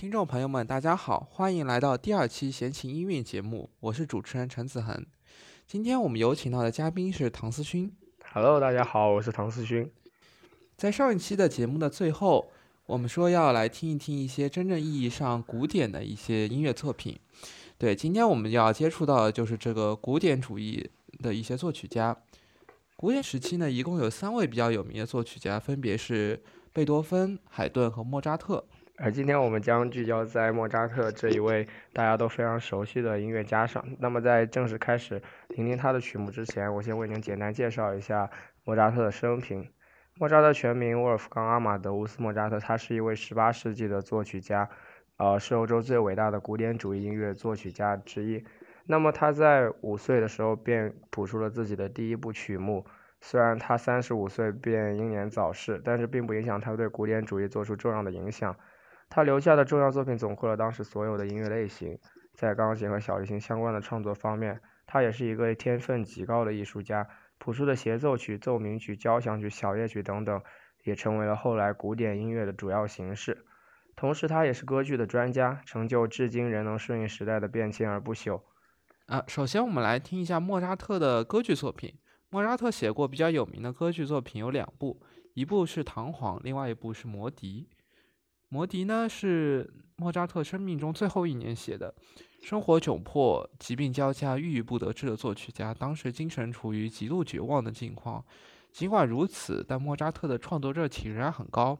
听众朋友们，大家好，欢迎来到第二期闲情音乐节目，我是主持人陈子恒。今天我们有请到的嘉宾是唐思勋。Hello，大家好，我是唐思勋。在上一期的节目的最后，我们说要来听一听一些真正意义上古典的一些音乐作品。对，今天我们要接触到的就是这个古典主义的一些作曲家。古典时期呢，一共有三位比较有名的作曲家，分别是贝多芬、海顿和莫扎特。而今天我们将聚焦在莫扎特这一位大家都非常熟悉的音乐家上。那么在正式开始聆听他的曲目之前，我先为您简单介绍一下莫扎特的生平。莫扎特全名沃尔夫冈·阿马德乌斯·莫扎特，他是一位18世纪的作曲家，呃，是欧洲最伟大的古典主义音乐作曲家之一。那么他在五岁的时候便谱出了自己的第一部曲目。虽然他三十五岁便英年早逝，但是并不影响他对古典主义做出重要的影响。他留下的重要作品总括了当时所有的音乐类型。在钢琴和小提琴相关的创作方面，他也是一个天分极高的艺术家。谱出的协奏曲、奏鸣曲、交响曲、小夜曲等等，也成为了后来古典音乐的主要形式。同时，他也是歌剧的专家，成就至今仍能顺应时代的变迁而不朽。啊，首先我们来听一下莫扎特的歌剧作品。莫扎特写过比较有名的歌剧作品有两部，一部是《唐璜》，另外一部是《魔笛》。《魔笛》呢是莫扎特生命中最后一年写的。生活窘迫、疾病交加、郁郁不得志的作曲家，当时精神处于极度绝望的境况。尽管如此，但莫扎特的创作热情仍然很高。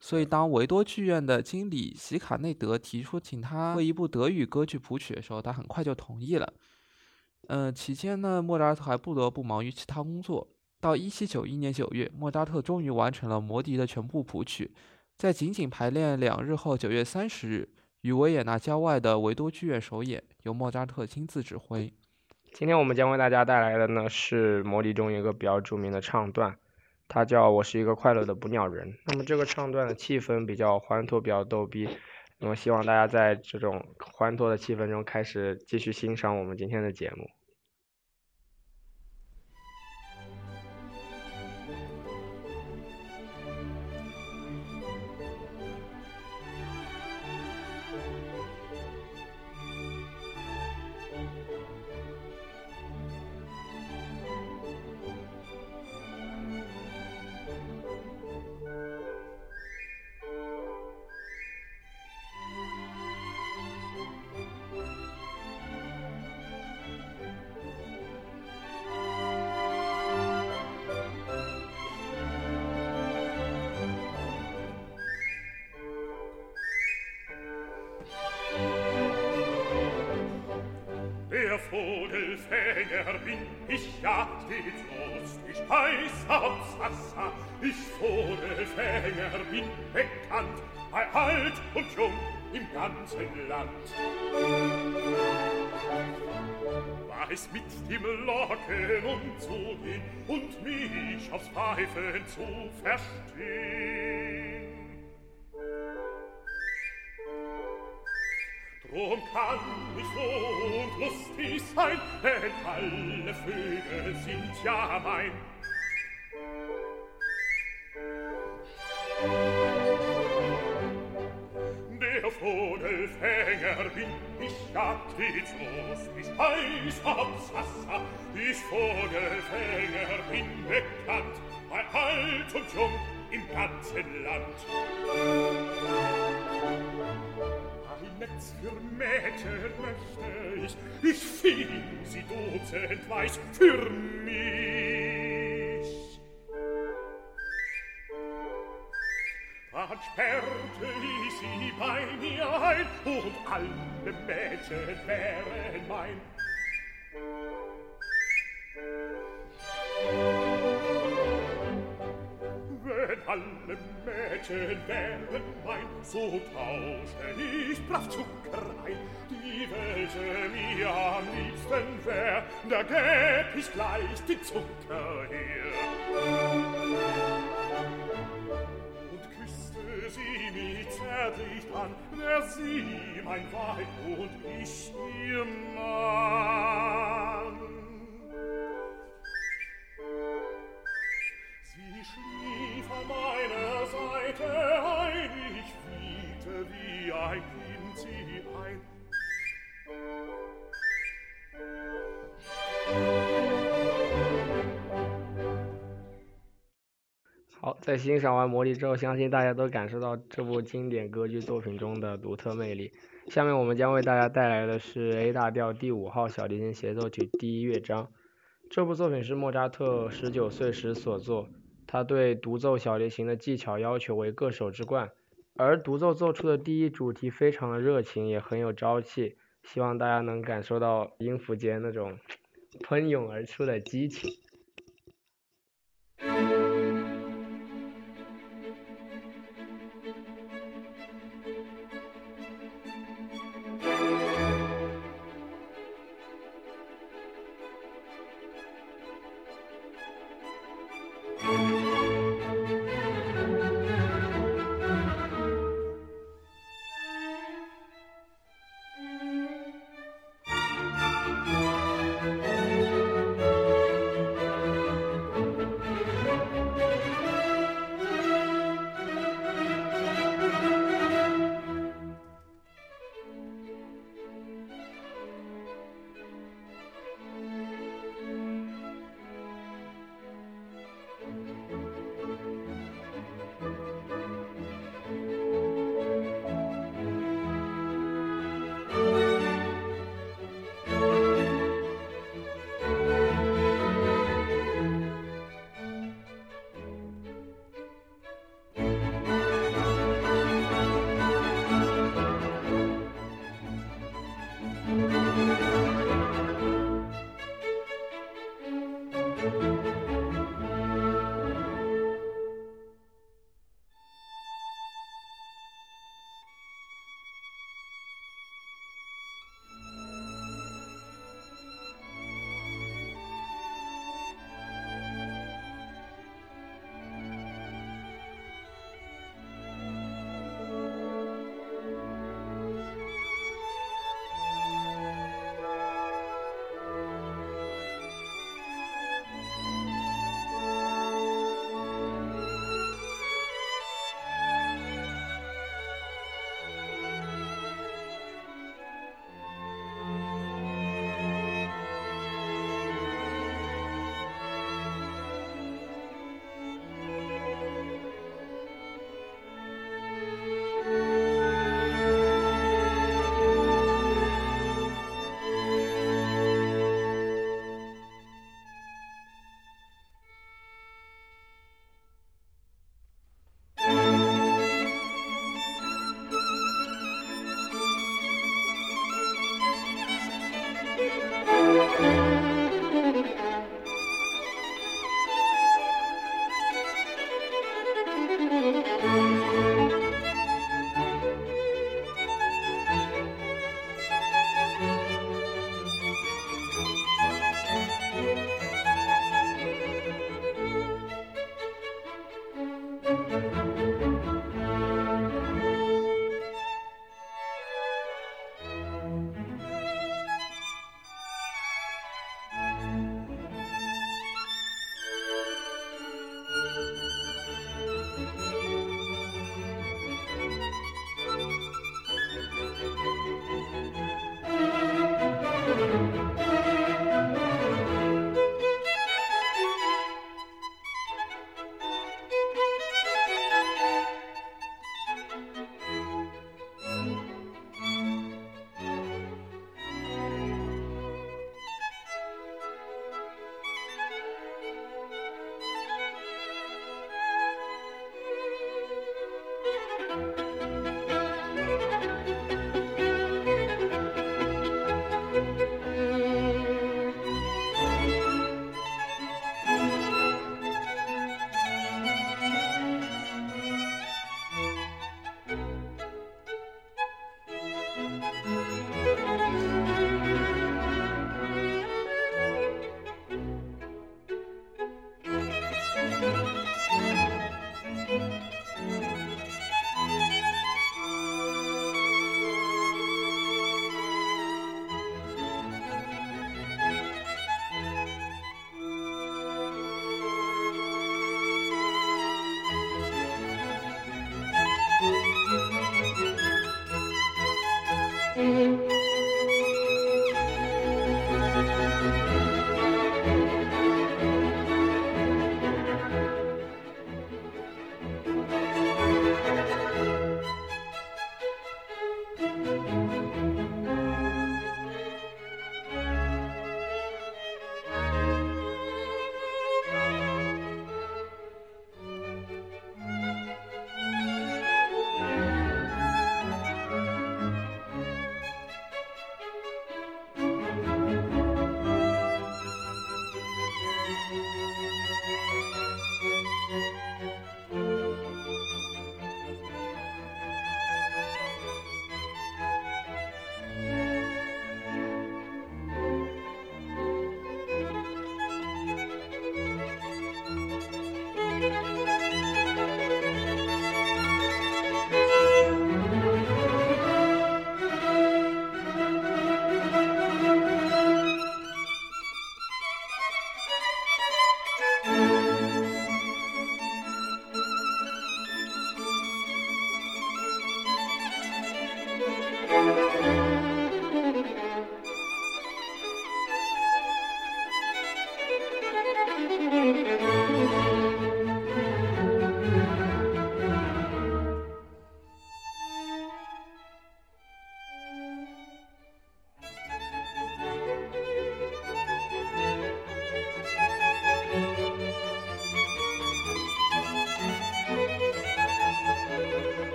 所以当维多剧院的经理席卡内德提出请他为一部德语歌剧谱曲的时候，他很快就同意了。呃，期间呢，莫扎特还不得不忙于其他工作。到1791年9月，莫扎特终于完成了《魔笛》的全部谱曲。在仅仅排练两日后，九月三十日，于维也纳郊外的维多剧院首演，由莫扎特亲自指挥。今天我们将为大家带来的呢是《魔笛》中一个比较著名的唱段，它叫《我是一个快乐的捕鸟人》。那么这个唱段的气氛比较欢脱，比较逗逼。那么希望大家在这种欢脱的气氛中开始继续欣赏我们今天的节目。Vogelfänger bin ich ja stets ich heiß aufs Wasser. Ich Vogelfänger bin bekannt, bei alt und jung im ganzen Land. Weiß mit dem Locken umzugehen und mich aufs Pfeifen zu verstehen. drum kann ich froh und lustig sein, denn alle Vögel sind ja mein. Der Vogelfänger bin ich ja stets los, ich heiß ob's Wasser, ich Vogelfänger bin bekannt, bei alt und jung im ganzen Land netz für Mädchen möchte ich, ich fiel sie Dozent weiß für mich. Dann sperrte ich sie bei mir ein und alle Mädchen wären mein. Alle Mädchen wären mein, so tausche ich brav Zucker ein. Die welche mir am liebsten wär, da gäb ich gleich den Zucker her. Und küsste sie mich zärtlich an, wär sie mein Weib und ich ihr Mann. 在欣赏完《魔力》之后，相信大家都感受到这部经典歌剧作品中的独特魅力。下面我们将为大家带来的是 A 大调第五号小提琴协奏曲第一乐章。这部作品是莫扎特十九岁时所作，他对独奏小提琴的技巧要求为各手之冠，而独奏奏出的第一主题非常的热情，也很有朝气，希望大家能感受到音符间那种喷涌而出的激情。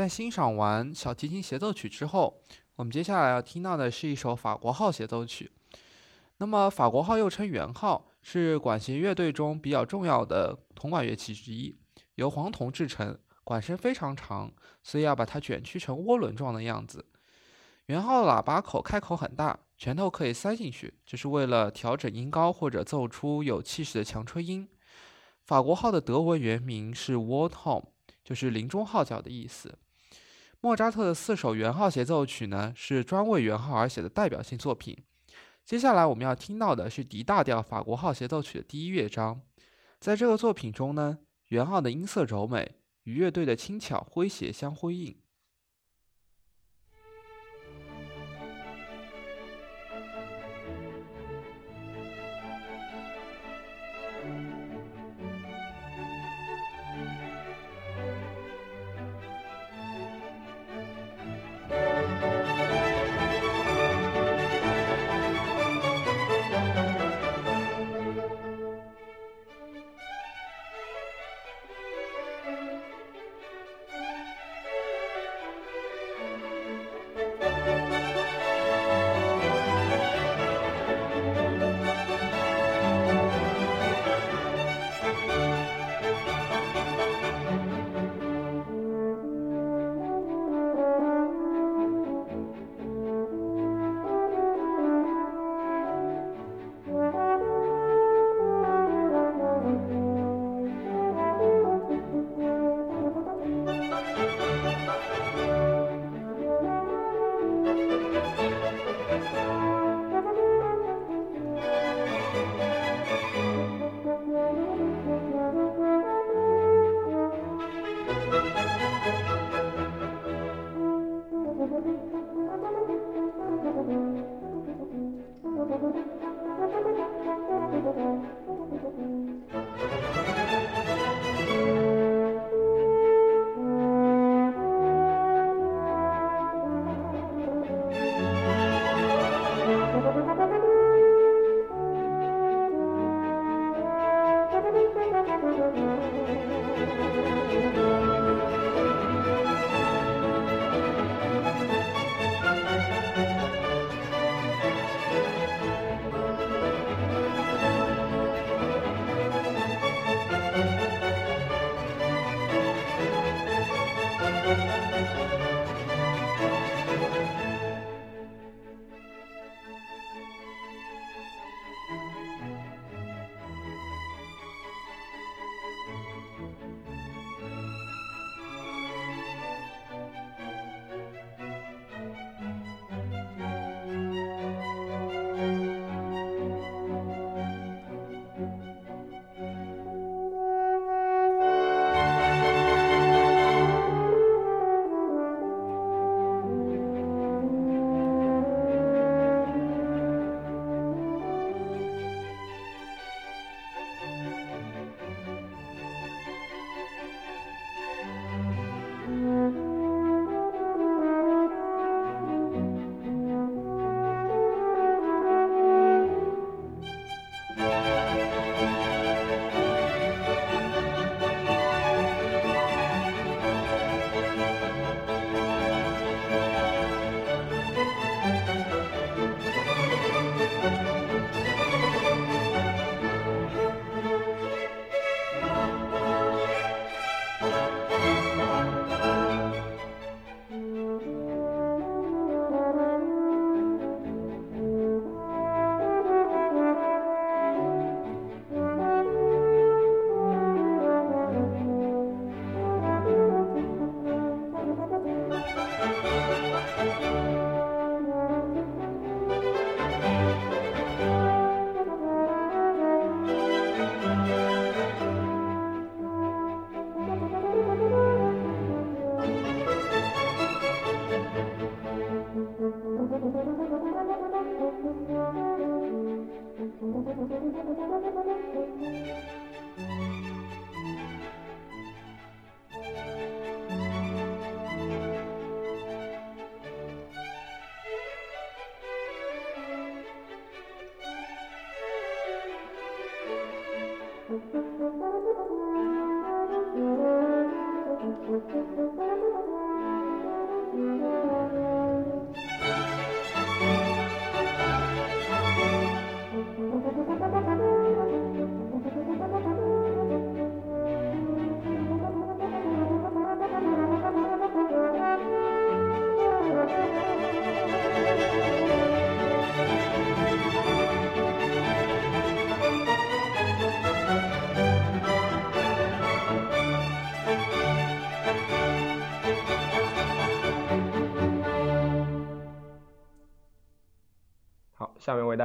在欣赏完小提琴协奏曲之后，我们接下来要听到的是一首法国号协奏曲。那么，法国号又称圆号，是管弦乐队中比较重要的铜管乐器之一，由黄铜制成，管身非常长，所以要把它卷曲成涡轮状的样子。圆号喇叭口开口很大，拳头可以塞进去，就是为了调整音高或者奏出有气势的强吹音。法国号的德文原名是 Warthome，就是林中号角的意思。莫扎特的四首圆号协奏曲呢，是专为圆号而写的代表性作品。接下来我们要听到的是 D 大调法国号协奏曲的第一乐章。在这个作品中呢，圆号的音色柔美，与乐队的轻巧诙谐相呼应。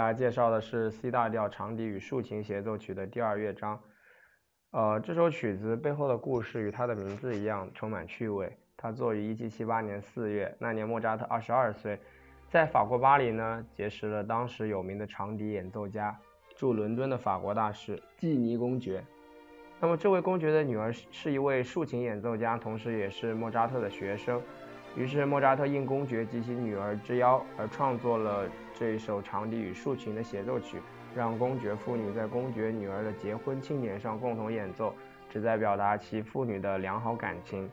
家介绍的是 C 大调长笛与竖琴协奏曲的第二乐章。呃，这首曲子背后的故事与它的名字一样，充满趣味。它作于1778年4月，那年莫扎特22岁，在法国巴黎呢结识了当时有名的长笛演奏家，驻伦敦的法国大使季尼公爵。那么这位公爵的女儿是一位竖琴演奏家，同时也是莫扎特的学生。于是莫扎特应公爵及其女儿之邀，而创作了这首长笛与竖琴的协奏曲。让公爵父女在公爵女儿的结婚庆典上共同演奏，旨在表达其父女的良好感情。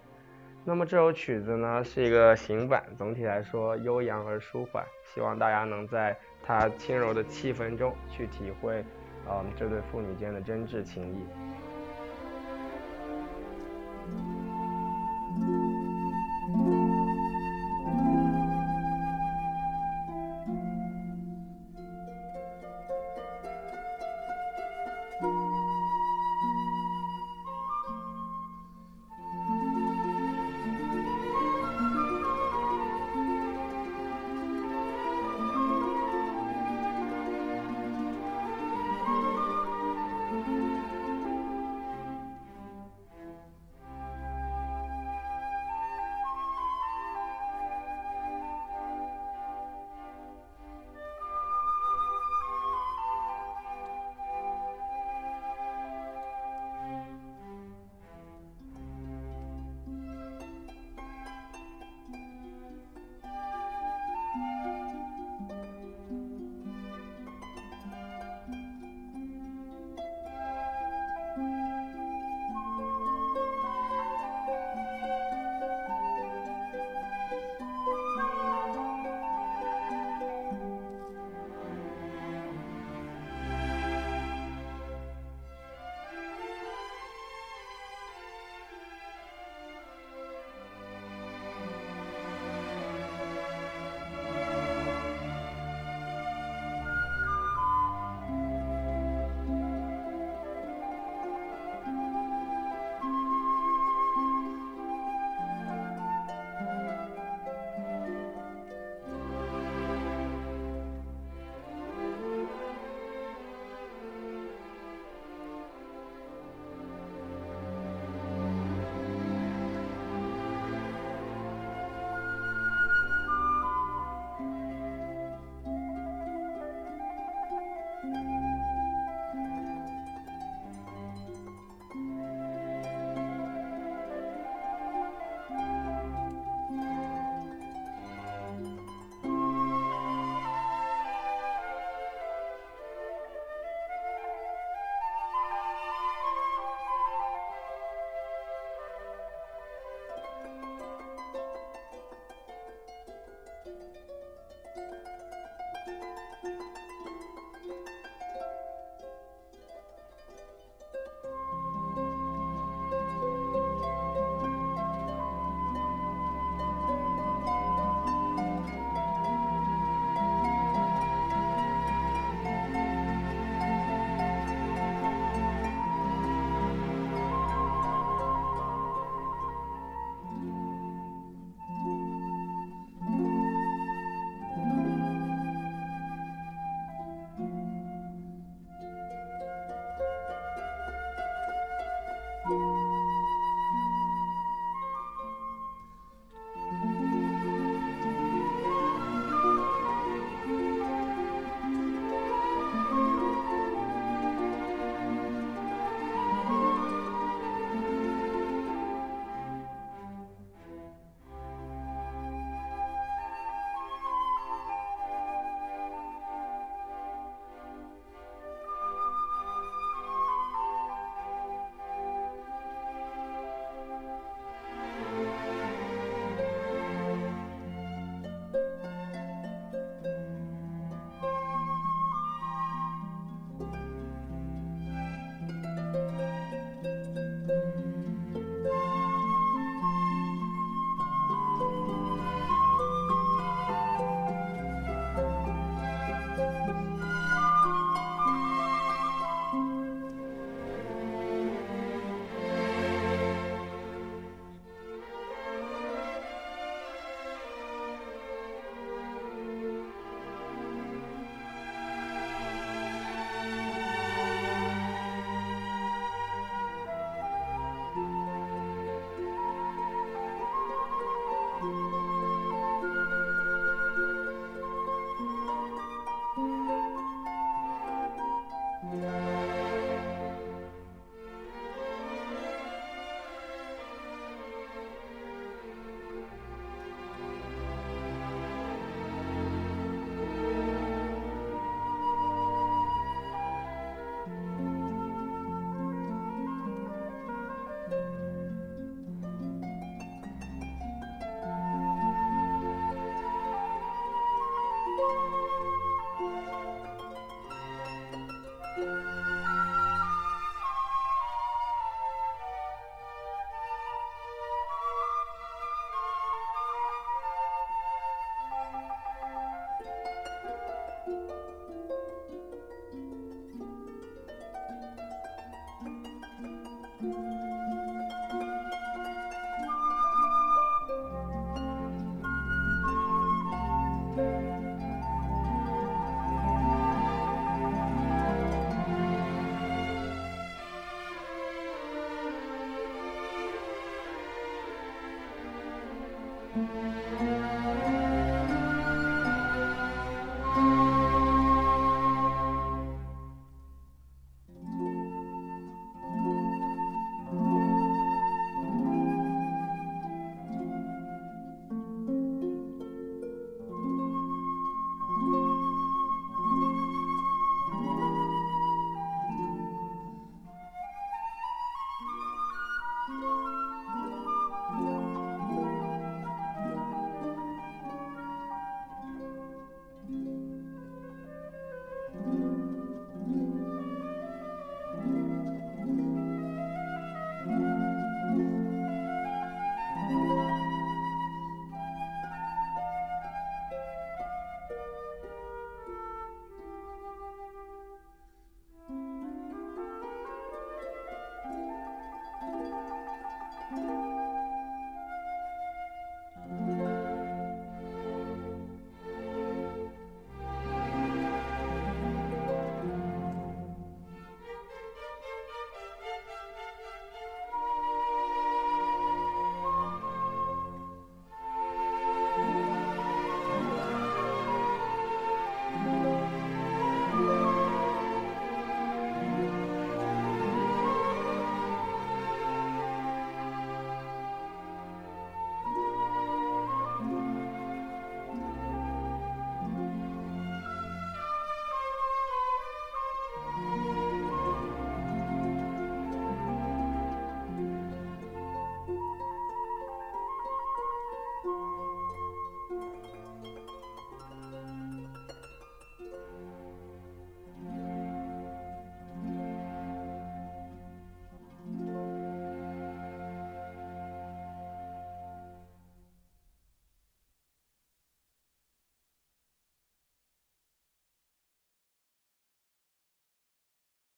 那么这首曲子呢，是一个行板，总体来说悠扬而舒缓，希望大家能在它轻柔的气氛中去体会，嗯，这对父女间的真挚情谊。